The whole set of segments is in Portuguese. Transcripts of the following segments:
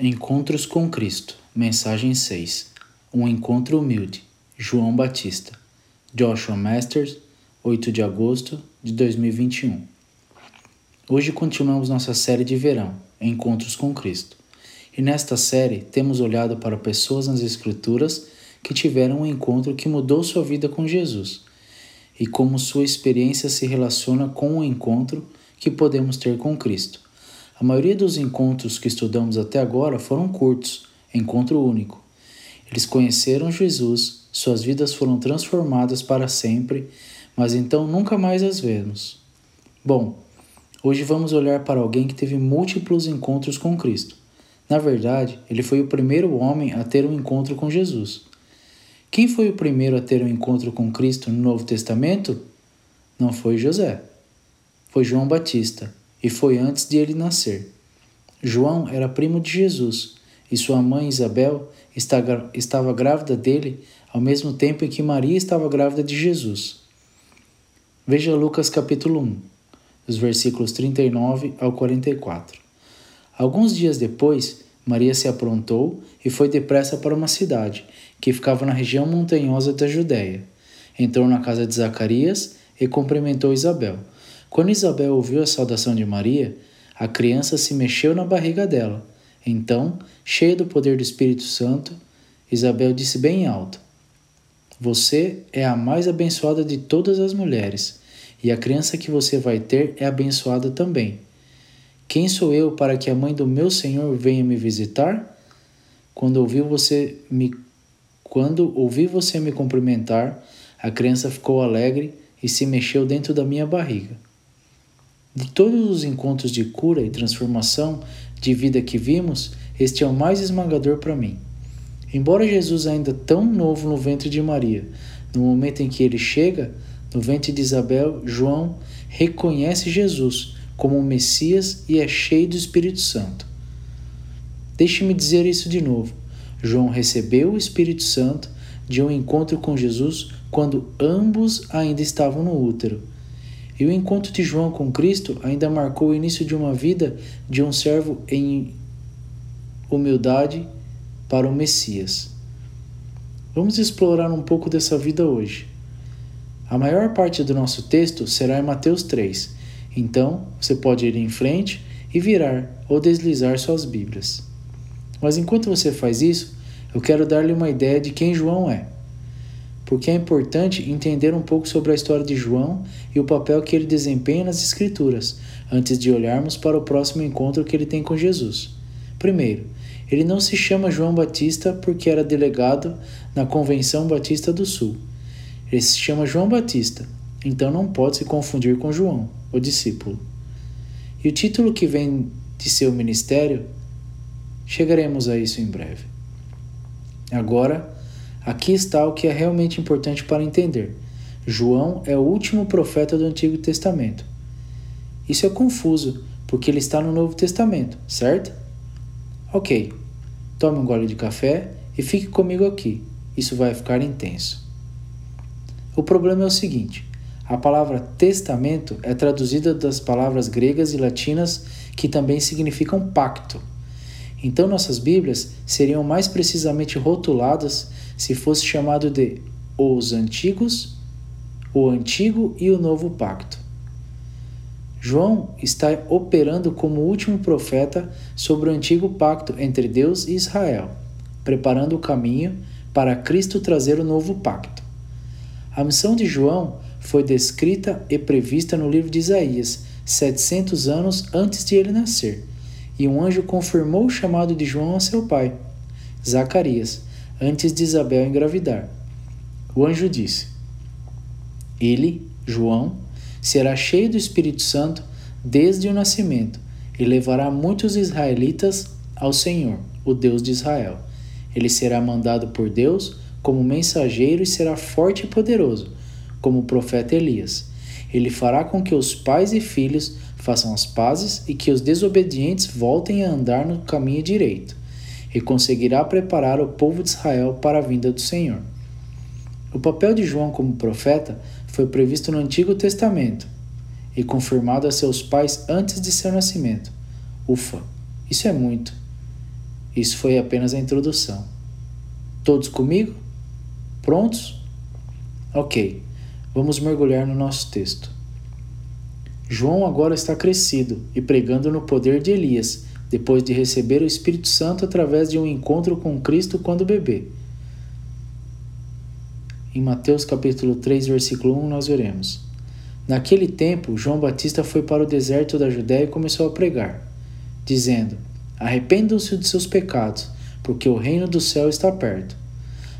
Encontros com Cristo, mensagem 6. Um encontro humilde. João Batista. Joshua Masters, 8 de agosto de 2021. Hoje continuamos nossa série de verão, Encontros com Cristo. E nesta série temos olhado para pessoas nas Escrituras que tiveram um encontro que mudou sua vida com Jesus e como sua experiência se relaciona com o encontro que podemos ter com Cristo. A maioria dos encontros que estudamos até agora foram curtos, encontro único. Eles conheceram Jesus, suas vidas foram transformadas para sempre, mas então nunca mais as vemos. Bom, hoje vamos olhar para alguém que teve múltiplos encontros com Cristo. Na verdade, ele foi o primeiro homem a ter um encontro com Jesus. Quem foi o primeiro a ter um encontro com Cristo no Novo Testamento? Não foi José. Foi João Batista e foi antes de ele nascer. João era primo de Jesus e sua mãe Isabel estava grávida dele ao mesmo tempo em que Maria estava grávida de Jesus. Veja Lucas capítulo 1, dos versículos 39 ao 44. Alguns dias depois, Maria se aprontou e foi depressa para uma cidade que ficava na região montanhosa da Judéia. Entrou na casa de Zacarias e cumprimentou Isabel. Quando Isabel ouviu a saudação de Maria, a criança se mexeu na barriga dela. Então, cheia do poder do Espírito Santo, Isabel disse bem alto: Você é a mais abençoada de todas as mulheres, e a criança que você vai ter é abençoada também. Quem sou eu para que a mãe do meu Senhor venha me visitar? Quando ouvi você me quando ouvi você me cumprimentar, a criança ficou alegre e se mexeu dentro da minha barriga. De todos os encontros de cura e transformação de vida que vimos, este é o mais esmagador para mim. Embora Jesus ainda tão novo no ventre de Maria, no momento em que ele chega no ventre de Isabel, João reconhece Jesus como o Messias e é cheio do Espírito Santo. Deixe-me dizer isso de novo. João recebeu o Espírito Santo de um encontro com Jesus quando ambos ainda estavam no útero. E o encontro de João com Cristo ainda marcou o início de uma vida de um servo em humildade para o Messias. Vamos explorar um pouco dessa vida hoje. A maior parte do nosso texto será em Mateus 3, então você pode ir em frente e virar ou deslizar suas Bíblias. Mas enquanto você faz isso, eu quero dar-lhe uma ideia de quem João é porque é importante entender um pouco sobre a história de João e o papel que ele desempenha nas Escrituras, antes de olharmos para o próximo encontro que ele tem com Jesus. Primeiro, ele não se chama João Batista porque era delegado na Convenção Batista do Sul. Ele se chama João Batista, então não pode se confundir com João, o discípulo. E o título que vem de seu ministério, chegaremos a isso em breve. Agora, Aqui está o que é realmente importante para entender. João é o último profeta do Antigo Testamento. Isso é confuso, porque ele está no Novo Testamento, certo? Ok, tome um gole de café e fique comigo aqui. Isso vai ficar intenso. O problema é o seguinte: a palavra testamento é traduzida das palavras gregas e latinas que também significam pacto. Então nossas Bíblias seriam mais precisamente rotuladas se fosse chamado de os antigos, o antigo e o novo pacto. João está operando como último profeta sobre o antigo pacto entre Deus e Israel, preparando o caminho para Cristo trazer o novo pacto. A missão de João foi descrita e prevista no livro de Isaías, 700 anos antes de ele nascer, e um anjo confirmou o chamado de João a seu pai, Zacarias, antes de Isabel engravidar. O anjo disse: Ele, João, será cheio do Espírito Santo desde o nascimento e levará muitos israelitas ao Senhor, o Deus de Israel. Ele será mandado por Deus como mensageiro e será forte e poderoso, como o profeta Elias. Ele fará com que os pais e filhos façam as pazes e que os desobedientes voltem a andar no caminho direito e conseguirá preparar o povo de Israel para a vinda do Senhor. O papel de João como profeta foi previsto no Antigo Testamento e confirmado a seus pais antes de seu nascimento. Ufa, isso é muito. Isso foi apenas a introdução. Todos comigo? Prontos? Ok, vamos mergulhar no nosso texto. João agora está crescido e pregando no poder de Elias, depois de receber o Espírito Santo através de um encontro com Cristo quando bebê. Em Mateus capítulo 3, versículo 1, nós veremos. Naquele tempo, João Batista foi para o deserto da Judéia e começou a pregar, dizendo: Arrependam-se de seus pecados, porque o reino do céu está perto.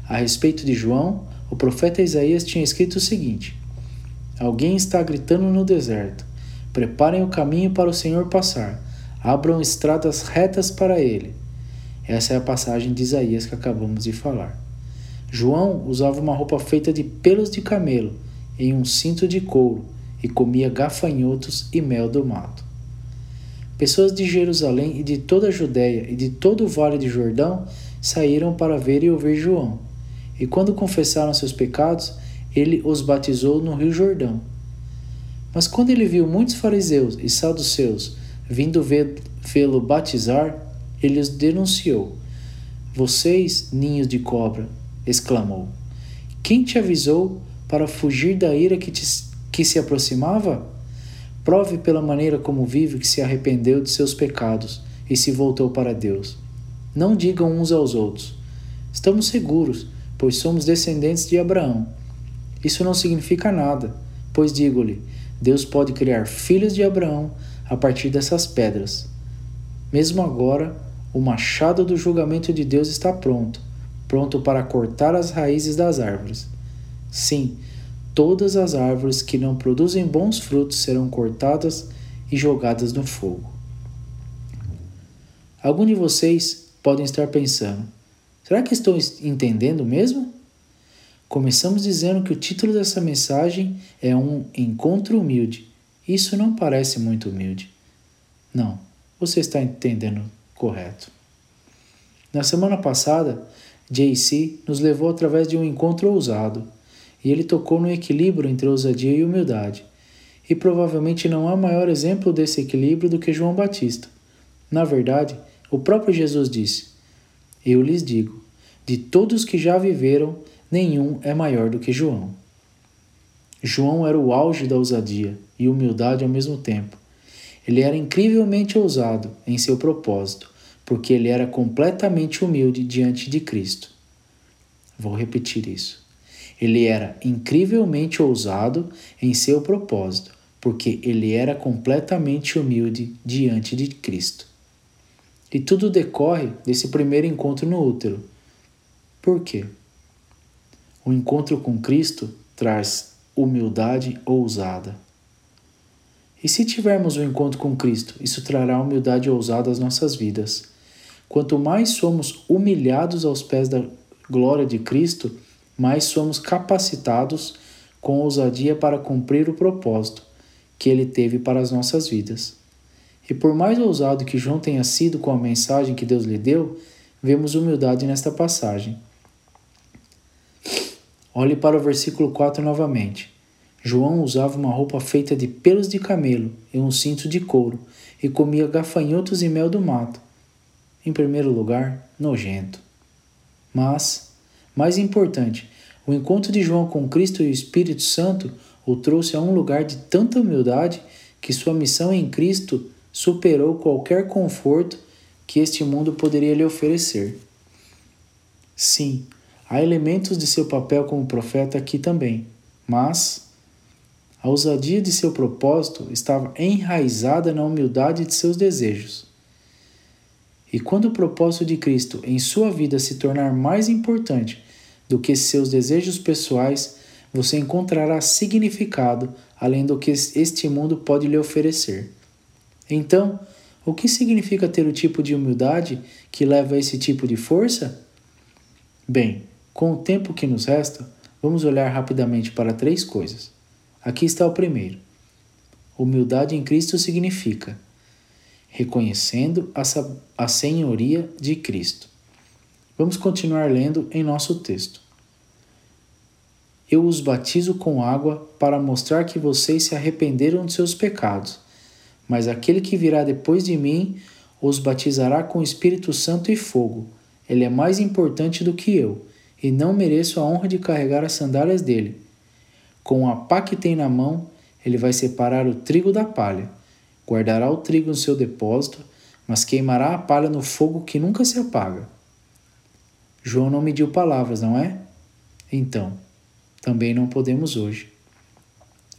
A respeito de João, o profeta Isaías tinha escrito o seguinte: Alguém está gritando no deserto: Preparem o caminho para o Senhor passar, abram estradas retas para ele. Essa é a passagem de Isaías que acabamos de falar. João usava uma roupa feita de pelos de camelo em um cinto de couro e comia gafanhotos e mel do mato. Pessoas de Jerusalém e de toda a Judéia e de todo o vale de Jordão saíram para ver e ouvir João. E quando confessaram seus pecados, ele os batizou no rio Mas quando ele viu muitos fariseus e saduceus vindo vê-lo batizar, ele os denunciou. Vocês, ninhos de cobra, exclamou. Quem te avisou para fugir da ira que, te, que se aproximava? Prove pela maneira como vive que se arrependeu de seus pecados e se voltou para Deus. Não digam uns aos outros: Estamos seguros, pois somos descendentes de Abraão. Isso não significa nada, pois digo-lhe: Deus pode criar filhos de Abraão a partir dessas pedras. Mesmo agora, o machado do julgamento de Deus está pronto, pronto para cortar as raízes das árvores. Sim, todas as árvores que não produzem bons frutos serão cortadas e jogadas no fogo. Alguns de vocês podem estar pensando: será que estou entendendo mesmo? Começamos dizendo que o título dessa mensagem é um encontro humilde. Isso não parece muito humilde. Não, você está entendendo correto. Na semana passada, JC nos levou através de um encontro ousado, e ele tocou no equilíbrio entre ousadia e humildade. E provavelmente não há maior exemplo desse equilíbrio do que João Batista. Na verdade, o próprio Jesus disse: Eu lhes digo, de todos que já viveram, nenhum é maior do que João. João era o auge da ousadia e humildade ao mesmo tempo. Ele era incrivelmente ousado em seu propósito, porque ele era completamente humilde diante de Cristo. Vou repetir isso. Ele era incrivelmente ousado em seu propósito, porque ele era completamente humilde diante de Cristo. E tudo decorre desse primeiro encontro no útero. Por quê? O encontro com Cristo traz humildade ousada. E se tivermos o um encontro com Cristo, isso trará humildade ousada às nossas vidas. Quanto mais somos humilhados aos pés da glória de Cristo, mais somos capacitados com ousadia para cumprir o propósito que ele teve para as nossas vidas. E por mais ousado que João tenha sido com a mensagem que Deus lhe deu, vemos humildade nesta passagem. Olhe para o versículo 4 novamente. João usava uma roupa feita de pelos de camelo e um cinto de couro, e comia gafanhotos e mel do mato. Em primeiro lugar, nojento. Mas, mais importante, o encontro de João com Cristo e o Espírito Santo o trouxe a um lugar de tanta humildade que sua missão em Cristo superou qualquer conforto que este mundo poderia lhe oferecer. Sim, Há elementos de seu papel como profeta aqui também, mas a ousadia de seu propósito estava enraizada na humildade de seus desejos. E quando o propósito de Cristo em sua vida se tornar mais importante do que seus desejos pessoais, você encontrará significado além do que este mundo pode lhe oferecer. Então, o que significa ter o tipo de humildade que leva a esse tipo de força? Bem, com o tempo que nos resta, vamos olhar rapidamente para três coisas. Aqui está o primeiro. Humildade em Cristo significa reconhecendo a, a senhoria de Cristo. Vamos continuar lendo em nosso texto. Eu os batizo com água para mostrar que vocês se arrependeram de seus pecados, mas aquele que virá depois de mim, os batizará com Espírito Santo e fogo. Ele é mais importante do que eu, e não mereço a honra de carregar as sandálias dele. Com a pá que tem na mão, ele vai separar o trigo da palha. Guardará o trigo no seu depósito, mas queimará a palha no fogo que nunca se apaga. João não mediu palavras, não é? Então, também não podemos hoje.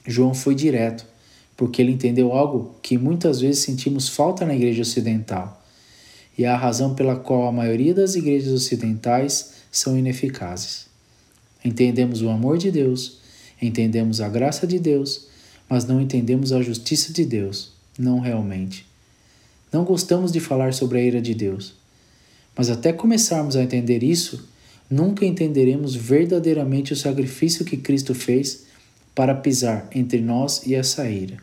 João foi direto, porque ele entendeu algo que muitas vezes sentimos falta na igreja ocidental, e é a razão pela qual a maioria das igrejas ocidentais são ineficazes. Entendemos o amor de Deus, entendemos a graça de Deus, mas não entendemos a justiça de Deus, não realmente. Não gostamos de falar sobre a ira de Deus, mas até começarmos a entender isso, nunca entenderemos verdadeiramente o sacrifício que Cristo fez para pisar entre nós e essa ira.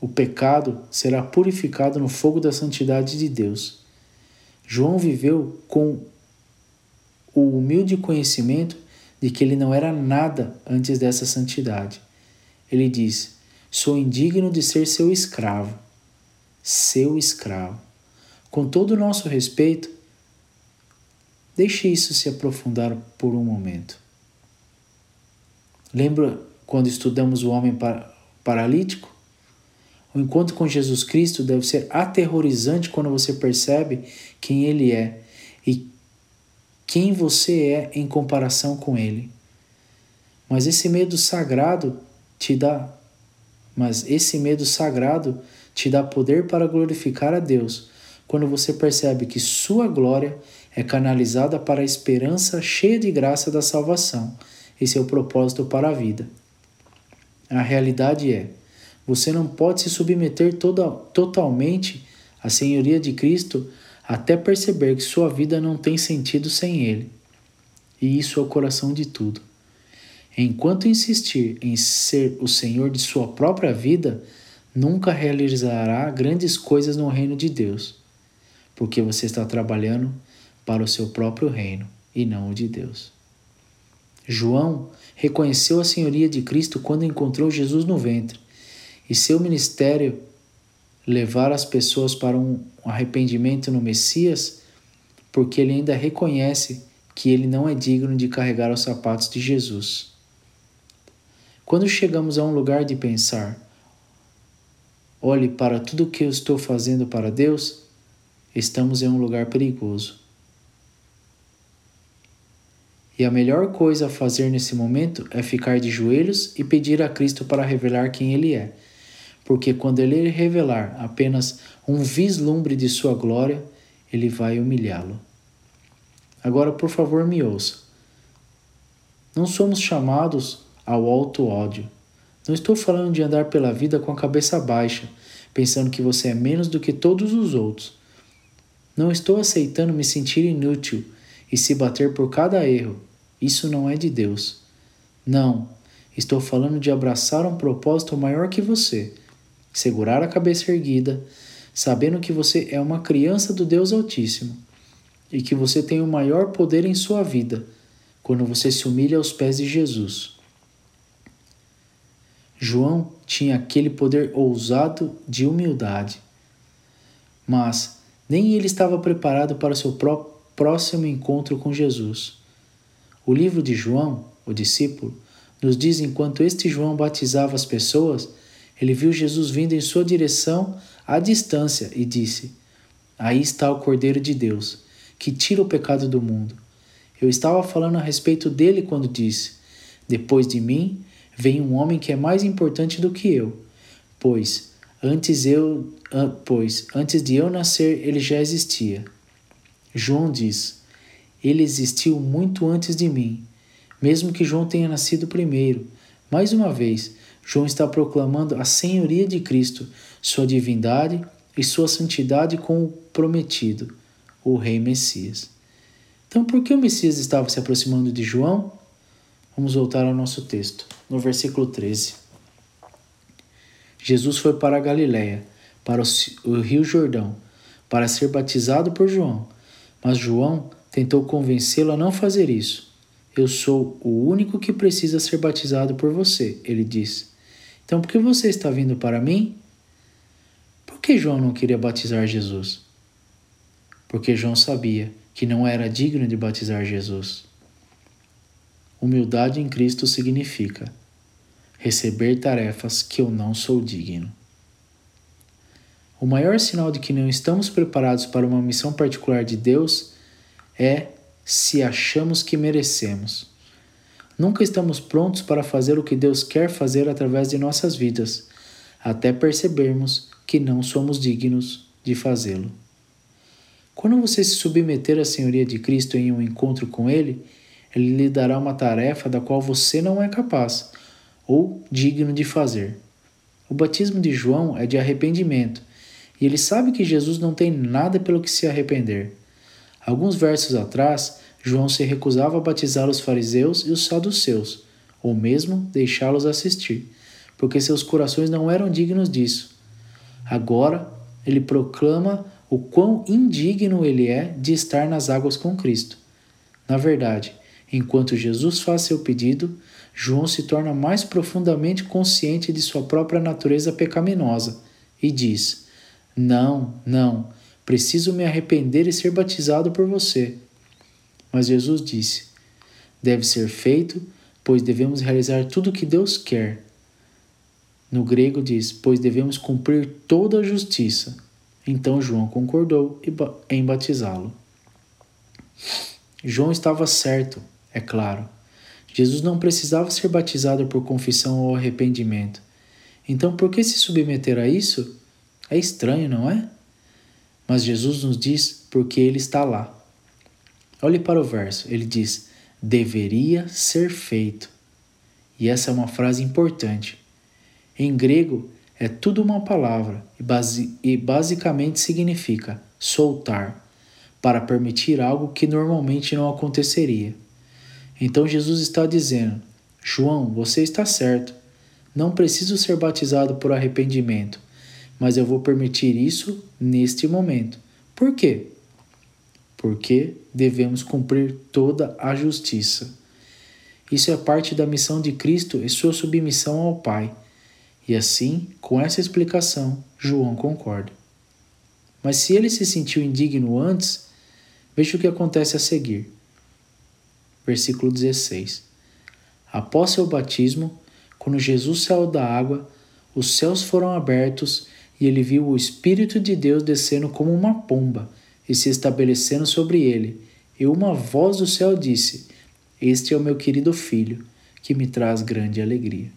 O pecado será purificado no fogo da santidade de Deus. João viveu com o humilde conhecimento de que ele não era nada antes dessa santidade. Ele diz: Sou indigno de ser seu escravo. Seu escravo. Com todo o nosso respeito, deixe isso se aprofundar por um momento. Lembra quando estudamos o homem paralítico? O encontro com Jesus Cristo deve ser aterrorizante quando você percebe quem Ele é e quem você é em comparação com Ele. Mas esse medo sagrado te dá, mas esse medo sagrado te dá poder para glorificar a Deus quando você percebe que sua glória é canalizada para a esperança cheia de graça da salvação e seu propósito para a vida. A realidade é, você não pode se submeter toda, totalmente à senhoria de Cristo até perceber que sua vida não tem sentido sem Ele. E isso é o coração de tudo. Enquanto insistir em ser o Senhor de sua própria vida, nunca realizará grandes coisas no reino de Deus porque você está trabalhando para o seu próprio reino e não o de Deus. João reconheceu a senhoria de Cristo quando encontrou Jesus no ventre, e seu ministério levar as pessoas para um arrependimento no Messias, porque ele ainda reconhece que ele não é digno de carregar os sapatos de Jesus. Quando chegamos a um lugar de pensar, olhe para tudo o que eu estou fazendo para Deus, estamos em um lugar perigoso. E a melhor coisa a fazer nesse momento é ficar de joelhos e pedir a Cristo para revelar quem Ele é, porque quando Ele revelar apenas um vislumbre de Sua glória, Ele vai humilhá-lo. Agora, por favor, me ouça. Não somos chamados ao alto ódio. Não estou falando de andar pela vida com a cabeça baixa, pensando que você é menos do que todos os outros. Não estou aceitando me sentir inútil e se bater por cada erro. Isso não é de Deus. Não, estou falando de abraçar um propósito maior que você, segurar a cabeça erguida, sabendo que você é uma criança do Deus Altíssimo e que você tem o maior poder em sua vida quando você se humilha aos pés de Jesus. João tinha aquele poder ousado de humildade, mas nem ele estava preparado para seu próximo encontro com Jesus. O livro de João, o discípulo, nos diz enquanto este João batizava as pessoas, ele viu Jesus vindo em sua direção à distância e disse: Aí está o Cordeiro de Deus, que tira o pecado do mundo. Eu estava falando a respeito dele quando disse: Depois de mim vem um homem que é mais importante do que eu, pois Antes eu, pois antes de eu nascer, ele já existia. João diz: Ele existiu muito antes de mim, mesmo que João tenha nascido primeiro. Mais uma vez, João está proclamando a senhoria de Cristo, sua divindade e sua santidade com o prometido, o Rei Messias. Então, por que o Messias estava se aproximando de João? Vamos voltar ao nosso texto, no versículo 13. Jesus foi para a Galiléia, para o Rio Jordão, para ser batizado por João. Mas João tentou convencê-lo a não fazer isso. Eu sou o único que precisa ser batizado por você, ele disse. Então por que você está vindo para mim? Por que João não queria batizar Jesus? Porque João sabia que não era digno de batizar Jesus. Humildade em Cristo significa receber tarefas que eu não sou digno. O maior sinal de que não estamos preparados para uma missão particular de Deus é se achamos que merecemos. Nunca estamos prontos para fazer o que Deus quer fazer através de nossas vidas, até percebermos que não somos dignos de fazê-lo. Quando você se submeter à senhoria de Cristo em um encontro com Ele, Ele lhe dará uma tarefa da qual você não é capaz ou digno de fazer. O batismo de João é de arrependimento, e ele sabe que Jesus não tem nada pelo que se arrepender. Alguns versos atrás, João se recusava a batizar os fariseus e os saduceus, ou mesmo deixá-los assistir, porque seus corações não eram dignos disso. Agora, ele proclama o quão indigno ele é de estar nas águas com Cristo. Na verdade, enquanto Jesus faz seu pedido, João se torna mais profundamente consciente de sua própria natureza pecaminosa e diz: Não, não, preciso me arrepender e ser batizado por você. Mas Jesus disse: Deve ser feito, pois devemos realizar tudo o que Deus quer. No grego diz: Pois devemos cumprir toda a justiça. Então João concordou em batizá-lo. João estava certo, é claro. Jesus não precisava ser batizado por confissão ou arrependimento. Então, por que se submeter a isso? É estranho, não é? Mas Jesus nos diz porque ele está lá. Olhe para o verso, ele diz: deveria ser feito. E essa é uma frase importante. Em grego, é tudo uma palavra e, e basicamente significa soltar, para permitir algo que normalmente não aconteceria. Então Jesus está dizendo: João, você está certo. Não preciso ser batizado por arrependimento, mas eu vou permitir isso neste momento. Por quê? Porque devemos cumprir toda a justiça. Isso é parte da missão de Cristo e sua submissão ao Pai. E assim, com essa explicação, João concorda. Mas se ele se sentiu indigno antes, veja o que acontece a seguir. Versículo 16. Após seu batismo, quando Jesus saiu da água, os céus foram abertos e ele viu o Espírito de Deus descendo como uma pomba e se estabelecendo sobre ele. E uma voz do céu disse: Este é o meu querido filho, que me traz grande alegria.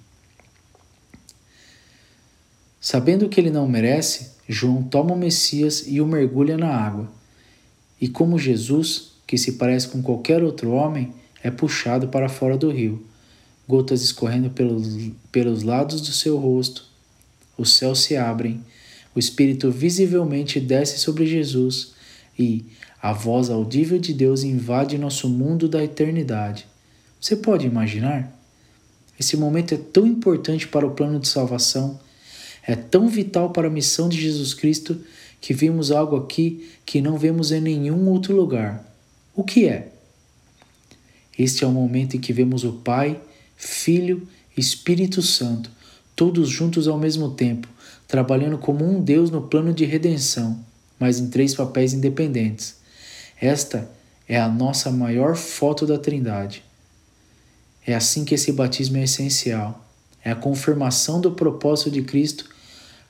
Sabendo que ele não merece, João toma o Messias e o mergulha na água. E como Jesus, que se parece com qualquer outro homem, é puxado para fora do rio, gotas escorrendo pelos, pelos lados do seu rosto. Os céus se abrem, o Espírito visivelmente desce sobre Jesus e a voz audível de Deus invade nosso mundo da eternidade. Você pode imaginar? Esse momento é tão importante para o plano de salvação, é tão vital para a missão de Jesus Cristo que vimos algo aqui que não vemos em nenhum outro lugar. O que é? Este é o momento em que vemos o Pai, Filho e Espírito Santo, todos juntos ao mesmo tempo, trabalhando como um Deus no plano de redenção mas em três papéis independentes. Esta é a nossa maior foto da Trindade. É assim que esse batismo é essencial. É a confirmação do propósito de Cristo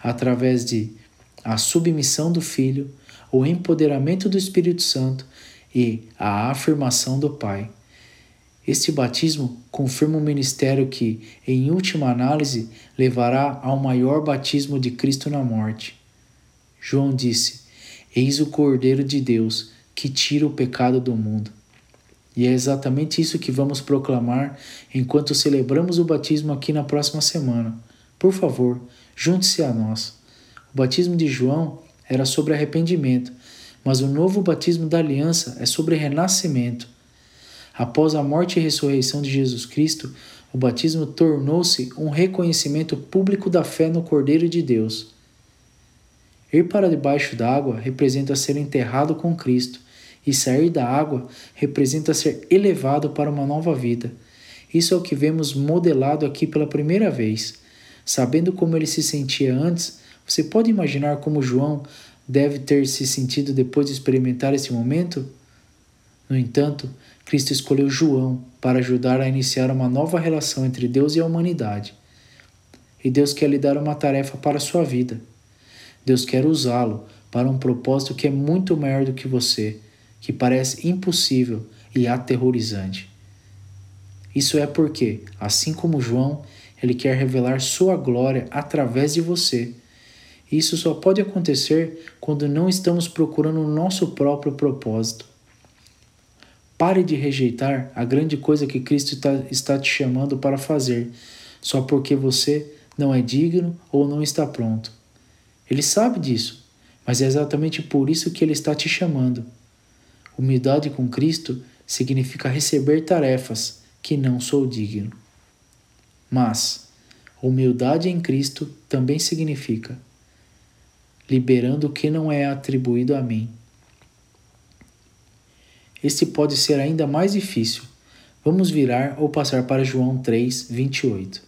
através de a submissão do Filho, o empoderamento do Espírito Santo e a afirmação do Pai. Este batismo confirma um ministério que, em última análise, levará ao maior batismo de Cristo na morte. João disse: Eis o Cordeiro de Deus que tira o pecado do mundo. E é exatamente isso que vamos proclamar enquanto celebramos o batismo aqui na próxima semana. Por favor, junte-se a nós. O batismo de João era sobre arrependimento, mas o novo batismo da aliança é sobre renascimento. Após a morte e ressurreição de Jesus Cristo, o batismo tornou-se um reconhecimento público da fé no Cordeiro de Deus. Ir para debaixo d'água representa ser enterrado com Cristo, e sair da água representa ser elevado para uma nova vida. Isso é o que vemos modelado aqui pela primeira vez. Sabendo como ele se sentia antes, Você pode imaginar como João deve ter se sentido depois de experimentar esse momento? No entanto, Cristo escolheu João para ajudar a iniciar uma nova relação entre Deus e a humanidade. E Deus quer lhe dar uma tarefa para a sua vida. Deus quer usá-lo para um propósito que é muito maior do que você, que parece impossível e aterrorizante. Isso é porque, assim como João, ele quer revelar sua glória através de você. Isso só pode acontecer quando não estamos procurando o nosso próprio propósito. Pare de rejeitar a grande coisa que Cristo está, te chamando para fazer, só porque você não é digno ou não está pronto. Ele sabe disso, mas é exatamente por isso que ele está te chamando. Humildade com Cristo significa receber tarefas que não sou digno. Mas humildade em Cristo também significa liberando o que não é atribuído a mim este pode ser ainda mais difícil. Vamos virar ou passar para João 3, 28.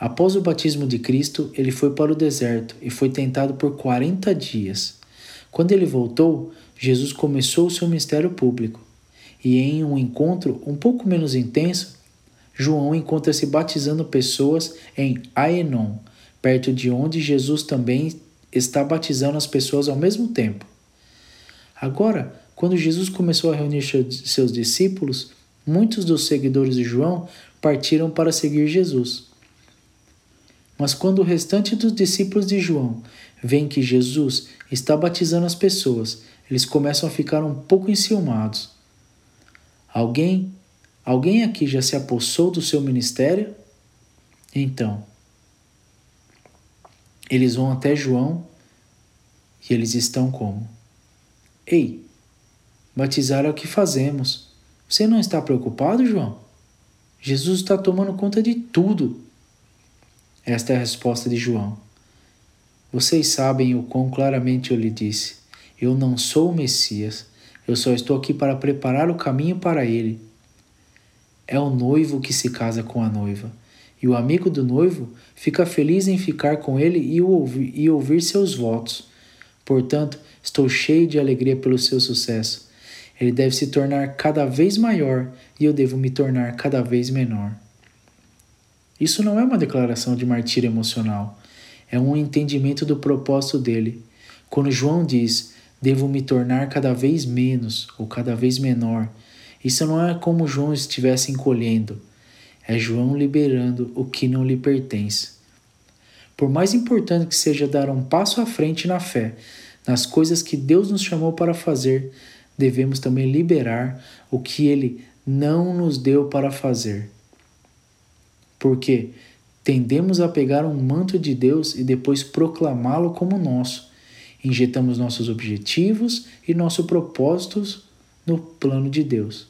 Após o batismo de Cristo, ele foi para o deserto e foi tentado por 40 dias. Quando ele voltou, Jesus começou o seu mistério público. E em um encontro um pouco menos intenso, João encontra-se batizando pessoas em Aenon, perto de onde Jesus também está batizando as pessoas ao mesmo tempo. Agora, quando Jesus começou a reunir seus discípulos, muitos dos seguidores de João partiram para seguir Jesus. Mas quando o restante dos discípulos de João veem que Jesus está batizando as pessoas, eles começam a ficar um pouco enciumados. Alguém, alguém aqui já se apossou do seu ministério? Então, eles vão até João e eles estão como? Ei, Batizar é o que fazemos. Você não está preocupado, João? Jesus está tomando conta de tudo. Esta é a resposta de João. Vocês sabem o quão claramente eu lhe disse: Eu não sou o Messias, eu só estou aqui para preparar o caminho para ele. É o noivo que se casa com a noiva, e o amigo do noivo fica feliz em ficar com ele e ouvir, e ouvir seus votos. Portanto, estou cheio de alegria pelo seu sucesso. Ele deve se tornar cada vez maior e eu devo me tornar cada vez menor. Isso não é uma declaração de martírio emocional, é um entendimento do propósito dele. Quando João diz, devo me tornar cada vez menos ou cada vez menor, isso não é como João estivesse encolhendo, é João liberando o que não lhe pertence. Por mais importante que seja dar um passo à frente na fé, nas coisas que Deus nos chamou para fazer, devemos também liberar o que ele não nos deu para fazer. Porque tendemos a pegar um manto de Deus e depois proclamá-lo como nosso. Injetamos nossos objetivos e nossos propósitos no plano de Deus.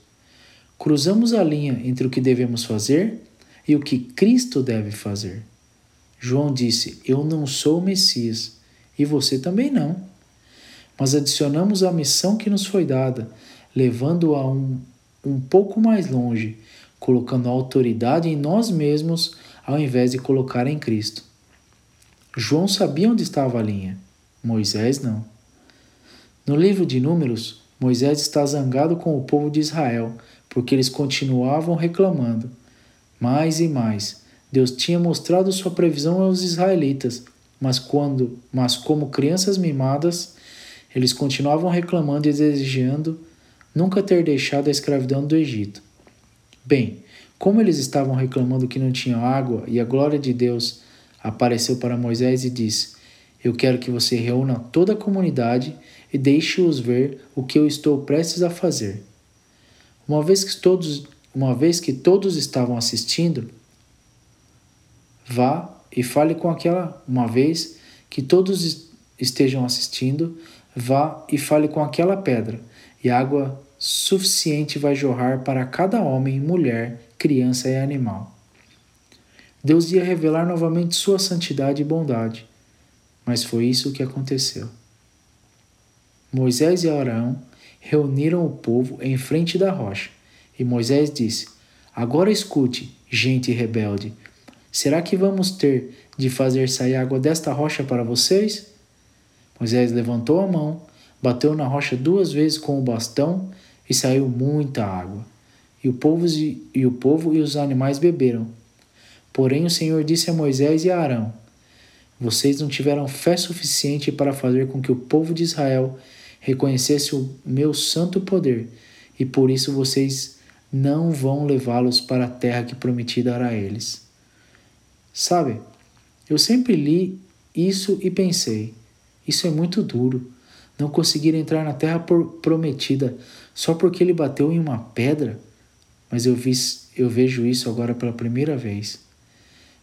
Cruzamos a linha entre o que devemos fazer e o que Cristo deve fazer. João disse: Eu não sou o Messias, e você também não mas adicionamos a missão que nos foi dada, levando-a um, um pouco mais longe, colocando a autoridade em nós mesmos ao invés de colocar em Cristo. João sabia onde estava a linha, Moisés não. No livro de Números, Moisés está zangado com o povo de Israel, porque eles continuavam reclamando. Mais e mais, Deus tinha mostrado sua previsão aos israelitas, mas quando, mas como crianças mimadas, eles continuavam reclamando e desejando nunca ter deixado a escravidão do Egito. Bem, como eles estavam reclamando que não tinham água e a glória de Deus apareceu para Moisés e disse: Eu quero que você reúna toda a comunidade e deixe-os ver o que eu estou prestes a fazer. Uma vez que todos, uma vez que todos estavam assistindo, vá e fale com aquela, uma vez que todos estejam assistindo, Vá e fale com aquela pedra, e água suficiente vai jorrar para cada homem, mulher, criança e animal. Deus ia revelar novamente sua santidade e bondade, mas foi isso que aconteceu. Moisés e Arão reuniram o povo em frente da rocha, e Moisés disse: Agora escute, gente rebelde, será que vamos ter de fazer sair água desta rocha para vocês? Moisés levantou a mão, bateu na rocha duas vezes com o bastão e saiu muita água. E o povo e, o povo e os animais beberam. Porém o Senhor disse a Moisés e a Arão: Vocês não tiveram fé suficiente para fazer com que o povo de Israel reconhecesse o meu santo poder, e por isso vocês não vão levá-los para a terra que prometi dar a eles. Sabe, eu sempre li isso e pensei: isso é muito duro. Não conseguir entrar na terra prometida só porque ele bateu em uma pedra? Mas eu, vi, eu vejo isso agora pela primeira vez.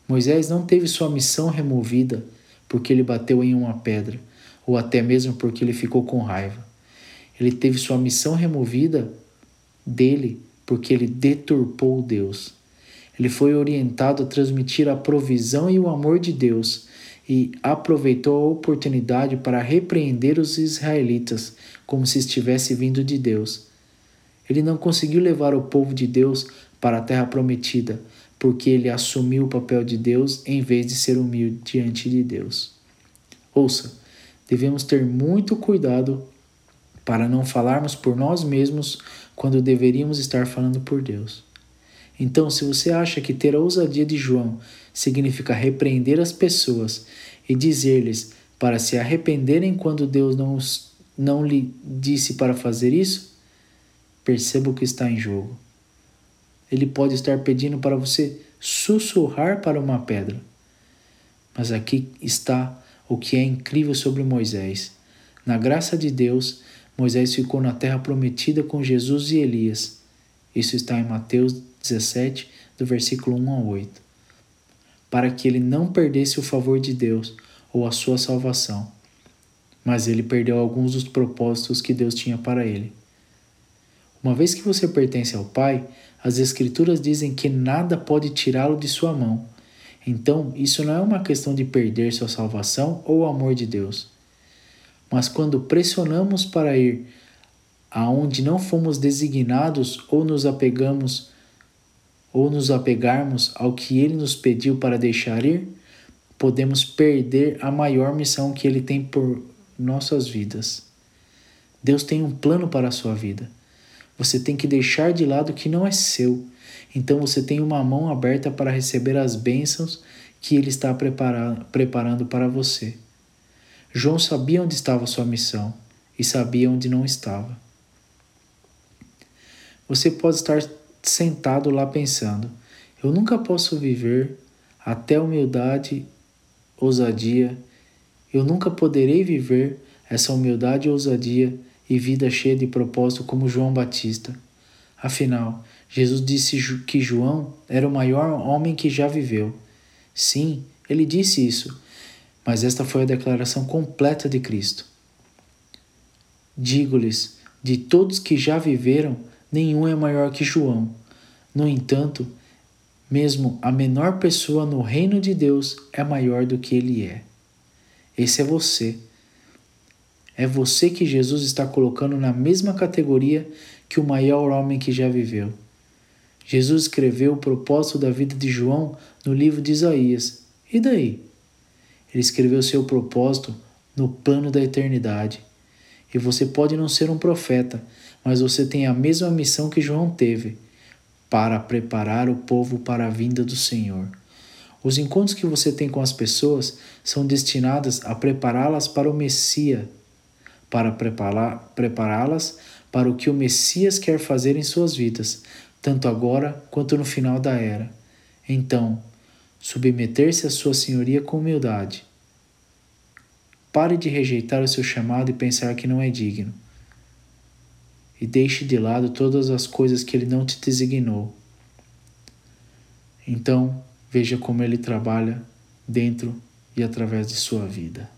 Moisés não teve sua missão removida porque ele bateu em uma pedra, ou até mesmo porque ele ficou com raiva. Ele teve sua missão removida dele porque ele deturpou Deus. Ele foi orientado a transmitir a provisão e o amor de Deus e aproveitou a oportunidade para repreender os israelitas como se estivesse vindo de Deus. Ele não conseguiu levar o povo de Deus para a terra prometida, porque ele assumiu o papel de Deus em vez de ser humilde diante de Deus. Ouça, devemos ter muito cuidado para não falarmos por nós mesmos quando deveríamos estar falando por Deus. Então, se você acha que ter a ousadia de João significa repreender as pessoas e dizer-lhes para se arrependerem quando Deus não, não lhe disse para fazer isso, perceba o que está em jogo. Ele pode estar pedindo para você sussurrar para uma pedra. Mas aqui está o que é incrível sobre Moisés. Na graça de Deus, Moisés ficou na terra prometida com Jesus e Elias. Isso está em Mateus 17, do versículo 1 a 8. Para que ele não perdesse o favor de Deus ou a sua salvação. Mas ele perdeu alguns dos propósitos que Deus tinha para ele. Uma vez que você pertence ao Pai, as Escrituras dizem que nada pode tirá-lo de sua mão. Então, isso não é uma questão de perder sua salvação ou o amor de Deus. Mas quando pressionamos para ir aonde não fomos designados ou nos apegamos ou nos apegarmos ao que ele nos pediu para deixar ir, podemos perder a maior missão que ele tem por nossas vidas. Deus tem um plano para a sua vida. Você tem que deixar de lado o que não é seu. Então você tem uma mão aberta para receber as bênçãos que ele está preparando para você. João sabia onde estava sua missão e sabia onde não estava. Você pode estar sentado lá pensando: eu nunca posso viver até humildade, ousadia, eu nunca poderei viver essa humildade ousadia e vida cheia de propósito como João Batista. Afinal, Jesus disse que João era o maior homem que já viveu. Sim, ele disse isso, mas esta foi a declaração completa de Cristo. Digo-lhes: de todos que já viveram, nenhum é maior que João. No entanto, mesmo a menor pessoa no reino de Deus é maior do que ele é. Esse é você. É você que Jesus está colocando na mesma categoria que o maior homem que já viveu. Jesus escreveu o propósito da vida de João no livro de Isaías. E daí? Ele escreveu seu propósito no plano da eternidade. E você pode não ser um profeta, mas você tem a mesma missão que João teve para preparar o povo para a vinda do Senhor. Os encontros que você tem com as pessoas são destinados a prepará-las para o Messias, para prepará-las para o que o Messias quer fazer em suas vidas, tanto agora quanto no final da era. Então, submeter-se à sua senhoria com humildade. Pare de rejeitar o seu chamado e pensar que não é digno. E deixe de lado todas as coisas que ele não te designou. Então, veja como ele trabalha dentro e através de sua vida.